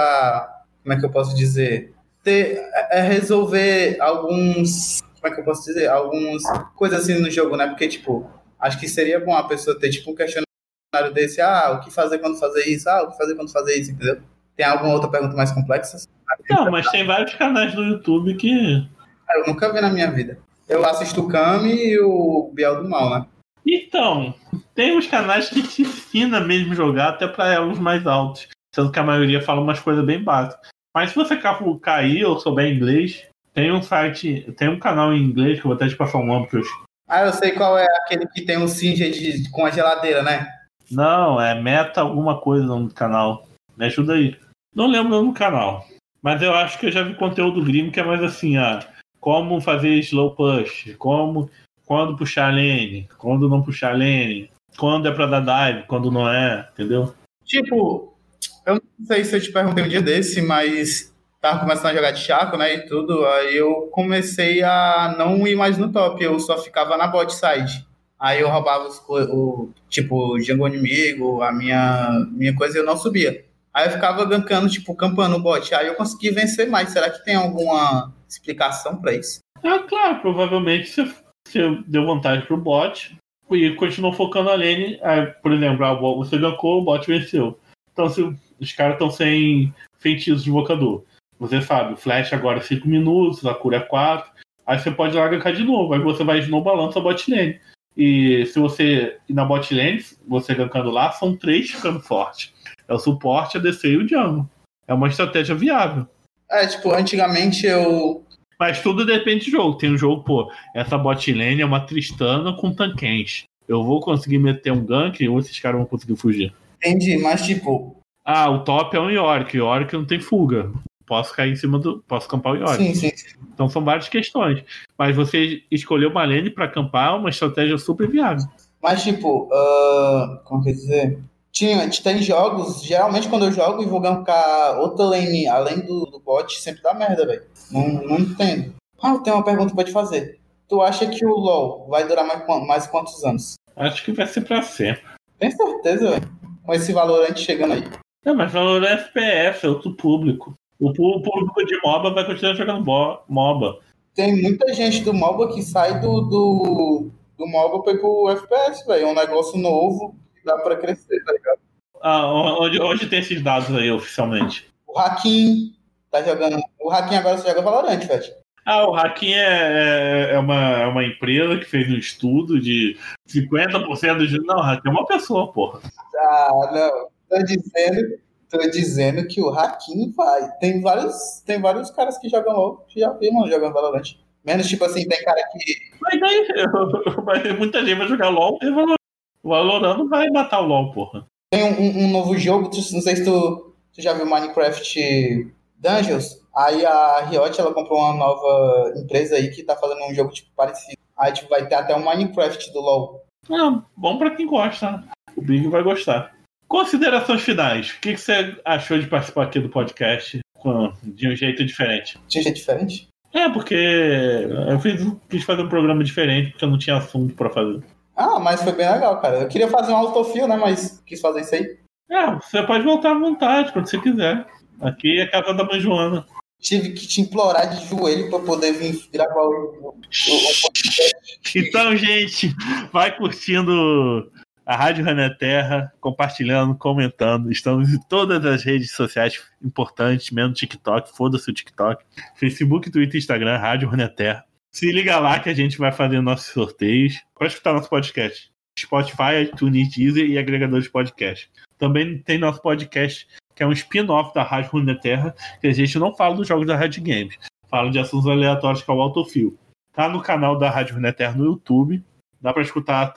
Como é que eu posso dizer? Ter, é é resolver alguns. Como é que eu posso dizer? Algumas coisas assim no jogo, né? Porque, tipo, acho que seria bom a pessoa ter, tipo, um questionário desse. Ah, o que fazer quando fazer isso? Ah, o que fazer quando fazer isso, entendeu? Tem alguma outra pergunta mais complexa? Não, mas tem vários canais no YouTube que. Eu nunca vi na minha vida. Eu assisto o Kami e o Biel do Mal, né? Então, tem uns canais que te ensina mesmo jogar até pra elos mais altos. Sendo que a maioria fala umas coisas bem básicas. Mas se você ca- cair ou souber inglês, tem um site, tem um canal em inglês que eu vou até te passar o nome que eu. Ah, eu sei qual é aquele que tem um Singer com a geladeira, né? Não, é meta alguma coisa no canal. Me ajuda aí. Não lembro o nome do canal. Mas eu acho que eu já vi conteúdo gringo que é mais assim, ah, como fazer slow push, como quando puxar lane, quando não puxar lane, quando é pra dar dive, quando não é, entendeu? Tipo, eu não sei se eu te perguntei um dia desse, mas tava começando a jogar de chaco, né, e tudo, aí eu comecei a não ir mais no top, eu só ficava na bot side. Aí eu roubava os, o, tipo, o jungle inimigo, a minha, minha coisa, e eu não subia. Aí eu ficava gankando, tipo, campando o bot. Aí eu consegui vencer mais. Será que tem alguma explicação pra isso? Ah, claro, provavelmente você, você deu vantagem pro bot e continuou focando a lane. Aí, por exemplo, ah, você gankou, o bot venceu. Então, se os caras estão sem feitiços de invocador, você sabe, o flash agora é 5 minutos, a cura é 4. Aí você pode ir lá gankar de novo. Aí você vai snowballando sua bot lane. E se você ir na bot lane, você gankando lá, são três ficando forte. É o suporte, a DC e o jungle. É uma estratégia viável. É, tipo, antigamente eu. Mas tudo depende do jogo. Tem um jogo, pô, essa bot lane é uma Tristana com tanquens. Eu vou conseguir meter um gank ou esses caras vão conseguir fugir. Entendi, mas tipo. Ah, o top é um Yorick. O Yorick não tem fuga. Posso cair em cima do. Posso acampar o Yorick. Sim, sim. Então são várias questões. Mas você escolher uma lane pra acampar é uma estratégia super viável. Mas, tipo, ah, como quer dizer? Tinha, tem jogos, geralmente quando eu jogo e vou gankar outra lane além do, do bot, sempre dá merda, velho. Não, não entendo. Ah, eu tenho uma pergunta pra te fazer. Tu acha que o LoL vai durar mais, mais quantos anos? Acho que vai ser pra sempre. Tem certeza, velho? Com esse valorante chegando aí. Não, mas valor é FPS, é outro público. O público de MOBA vai continuar jogando MOBA. Tem muita gente do MOBA que sai do, do, do MOBA pra ir pro FPS, velho. É um negócio novo dá pra crescer, tá ligado? Ah, onde, onde tem esses dados aí oficialmente? O Hakim tá jogando. O Hakim agora só joga Valorant, velho. Ah, o Hacking é, é, é uma, é uma empresa que fez um estudo de 50% dos. Não, o Hacking é uma pessoa, porra. Ah, não. Tô dizendo, tô dizendo que o Hakim vai. Tem vários, tem vários caras que jogam LOL, que já vi, mano, jogando Valorant. Menos, tipo assim, tem cara que. Mas daí, [LAUGHS] mas muita gente vai jogar LOL e Valorant. O Valorant não vai matar o LOL, porra. Tem um, um- um novo jogo, não sei se tu, tu já viu Minecraft Dungeons. Aí a Riot, ela comprou uma nova empresa aí que tá fazendo um jogo, tipo, parecido. Aí, tipo, vai ter até um Minecraft do LoL. Ah, bom pra quem gosta. né? O Big vai gostar. Considerações finais. O que, que você achou de participar aqui do podcast com- de um jeito diferente? Tinha jeito diferente? É, porque eu fiz, quis fazer um programa diferente porque eu não tinha assunto pra fazer. Ah, mas foi bem legal, cara. Eu queria fazer um autofill, né? Mas quis fazer isso aí. É, você pode voltar à vontade, quando você quiser. Aqui é a casa da mãe Joana. Tive que te implorar de joelho pra poder vir gravar o, o, o podcast. Então, gente, vai curtindo a Rádio René Terra, compartilhando, comentando. Estamos em todas as redes sociais importantes, menos TikTok, foda-se o TikTok. Facebook, Twitter, Instagram, Rádio René Terra. Se liga lá que a gente vai fazer nossos sorteios. Pode escutar nosso podcast. Spotify, iTunes, Deezer e agregadores de podcast. Também tem nosso podcast, que é um spin-off da Rádio Runeterra, que a gente não fala dos jogos da Red Games. Fala de assuntos aleatórios que é o Autofil. Tá no canal da Rádio Runeterra no YouTube. Dá para escutar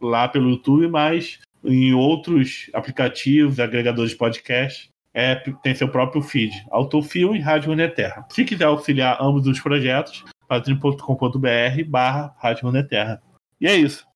lá pelo YouTube, mas em outros aplicativos, agregadores de podcast, é, tem seu próprio feed. Autofil e Rádio Runeterra. Se quiser auxiliar ambos os projetos, padrim.com.br barra Rádio Runeterra. E é isso.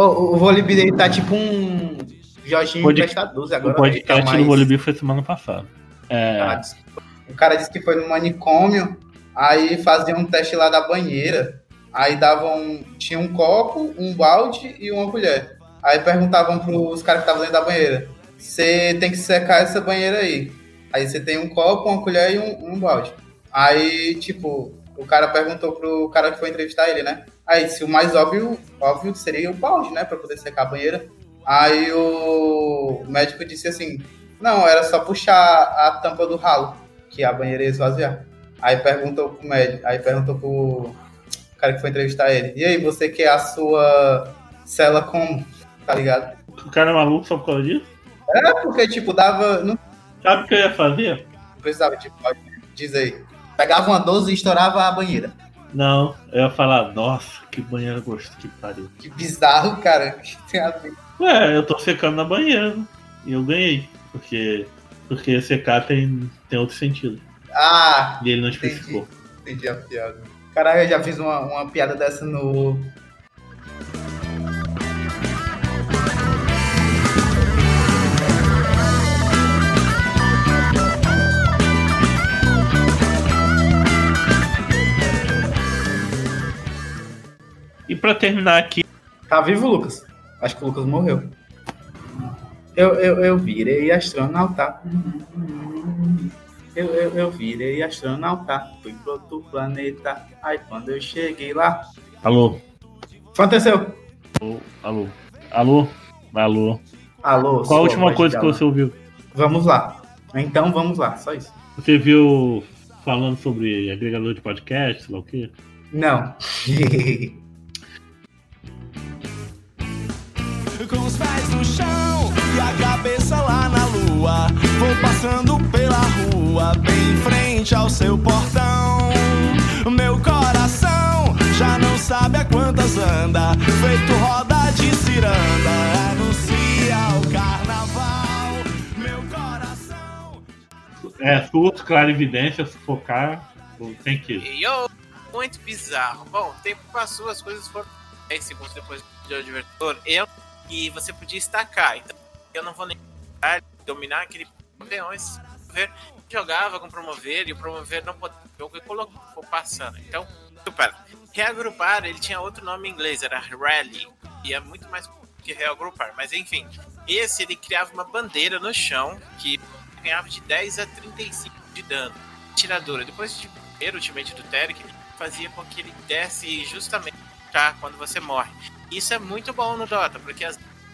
O, o Volibear dele tá tipo um Jorginho Pod- Prestaduz O agora. podcast tá mais- do Volibear foi semana passada. É, Ah, O cara disse que foi no manicômio, aí fazia um teste lá da banheira. Aí davam. Tinha um copo, um balde e uma colher. Aí perguntavam pros caras que estavam dentro da banheira: Você tem que secar essa banheira aí. Aí você tem um copo, uma colher e um, um balde. Aí, tipo, o cara perguntou pro cara que foi entrevistar ele, né? Aí, se o mais óbvio, óbvio seria o balde, né? Pra poder secar a banheira. Aí o médico disse assim: Não, era só puxar a tampa do ralo, que a banheira ia esvaziar. Aí perguntou pro médico, aí perguntou pro cara que foi entrevistar ele: E aí, você quer a sua cela como? Tá ligado? o cara é maluco só por causa disso? É porque, tipo, dava. Não Sabe o que eu ia fazer? precisava, tipo, pode- diz aí. Pegava uma 12 e estourava a banheira. Não, eu ia falar, nossa, que banheiro gosto, que pariu. Que bizarro, cara. [LAUGHS] Que tem a ver. Ué, eu tô secando na banheira. E eu ganhei. Porque, porque secar tem, tem outro sentido. Ah, E ele não Entendi. especificou. entendi a piada. Caralho, eu já fiz uma, uma piada dessa no. E pra terminar aqui, Tá vivo, Lucas? Acho que o Lucas morreu. Eu, eu, eu virei astronauta. Eu, eu, eu virei astronauta. Fui pro outro planeta. Aí quando eu cheguei lá. alô, O que aconteceu? alô, alô, alô, alô. Alô, Qual a última coisa que você ouviu? Vamos lá. Então vamos lá, só isso. Você viu falando sobre agregador de podcast, sei lá o quê? Não. [LAUGHS] Com os pés no chão e a cabeça lá na lua. Vou passando pela rua, bem em frente ao seu portão. Meu coração já não sabe a quantas anda. Feito roda de ciranda, anuncia o carnaval. Meu coração. É, surto, clarividência, sufocar, tem que. Eu, muito bizarro. Bom, o tempo passou, as coisas foram 10 segundos depois do adversador. Eu e você podia estacar. Então, eu não vou nem dominar aquele leões. Jogava com promover e o promover não podia. Jogo colocou ficou passando. Então, super. Reagrupar, ele tinha outro nome em inglês, era Rally. E é muito mais que reagrupar. Mas enfim, esse ele criava uma bandeira no chão que ganhava de 10 a 35 de dano. Tiradora. Depois de primeiro ultimate do Terek, fazia com que ele desse justamente tá, quando você morre. Isso é muito bom no Dota, porque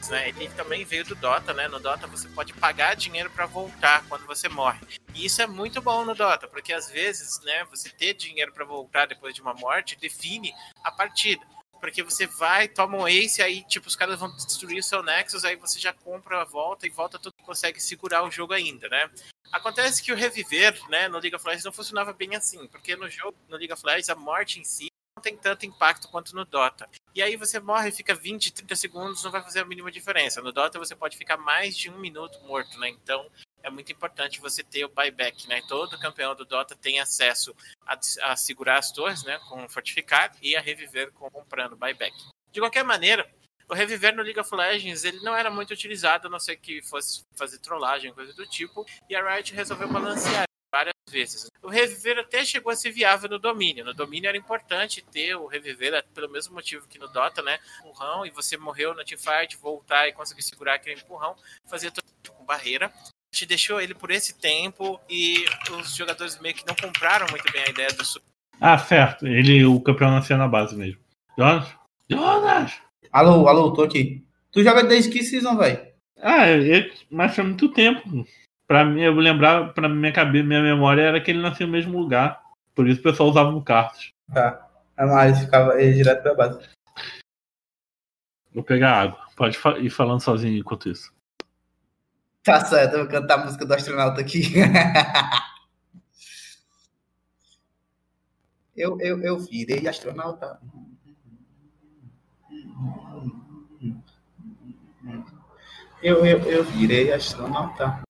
vezes, né, ele também veio do Dota, né? No Dota você pode pagar dinheiro para voltar quando você morre. E isso é muito bom no Dota, porque às vezes, né, você ter dinheiro para voltar depois de uma morte define a partida. Porque você vai, toma um ace, aí tipo, os caras vão destruir o seu Nexus, aí você já compra a volta e volta tudo consegue segurar o jogo ainda, né? Acontece que o reviver, né, no League of Legends não funcionava bem assim, porque no jogo, no League of Legends, a morte em si tem tanto impacto quanto no Dota. E aí você morre, fica 20, 30 segundos, não vai fazer a mínima diferença. No Dota você pode ficar mais de um minuto morto, né? Então é muito importante você ter o buyback, né? Todo campeão do Dota tem acesso a, a segurar as torres, né? Com fortificar e a reviver com, comprando buyback. De qualquer maneira, o reviver no League of Legends ele não era muito utilizado, a não ser que fosse fazer trollagem, coisa do tipo, e a Riot resolveu balancear várias vezes. O reviver até chegou a ser viável no domínio. No domínio era importante ter o reviver, pelo mesmo motivo que no Dota, né? Empurrão, e você morreu na teamfight, voltar e conseguir segurar aquele empurrão, fazer tudo com barreira. Gente deixou ele por esse tempo e os jogadores meio que não compraram muito bem a ideia do Ah, certo. Ele, o campeão nasceu na base mesmo. Jonas? Jonas! Alô, alô, tô aqui. Tu joga desde que season, velho? Ah, eu, mas foi muito tempo. Pra mim, eu lembrar, pra minha cabeça, minha memória era que ele nasceu no mesmo lugar. Por isso o pessoal usava no cartas. Tá. A Maris ficava ele direto pra base. Vou pegar água. Pode ir falando sozinho enquanto isso. Tá certo, eu vou cantar a música do astronauta aqui. [LAUGHS] eu, eu, eu virei astronauta. Eu, eu, eu virei astronauta.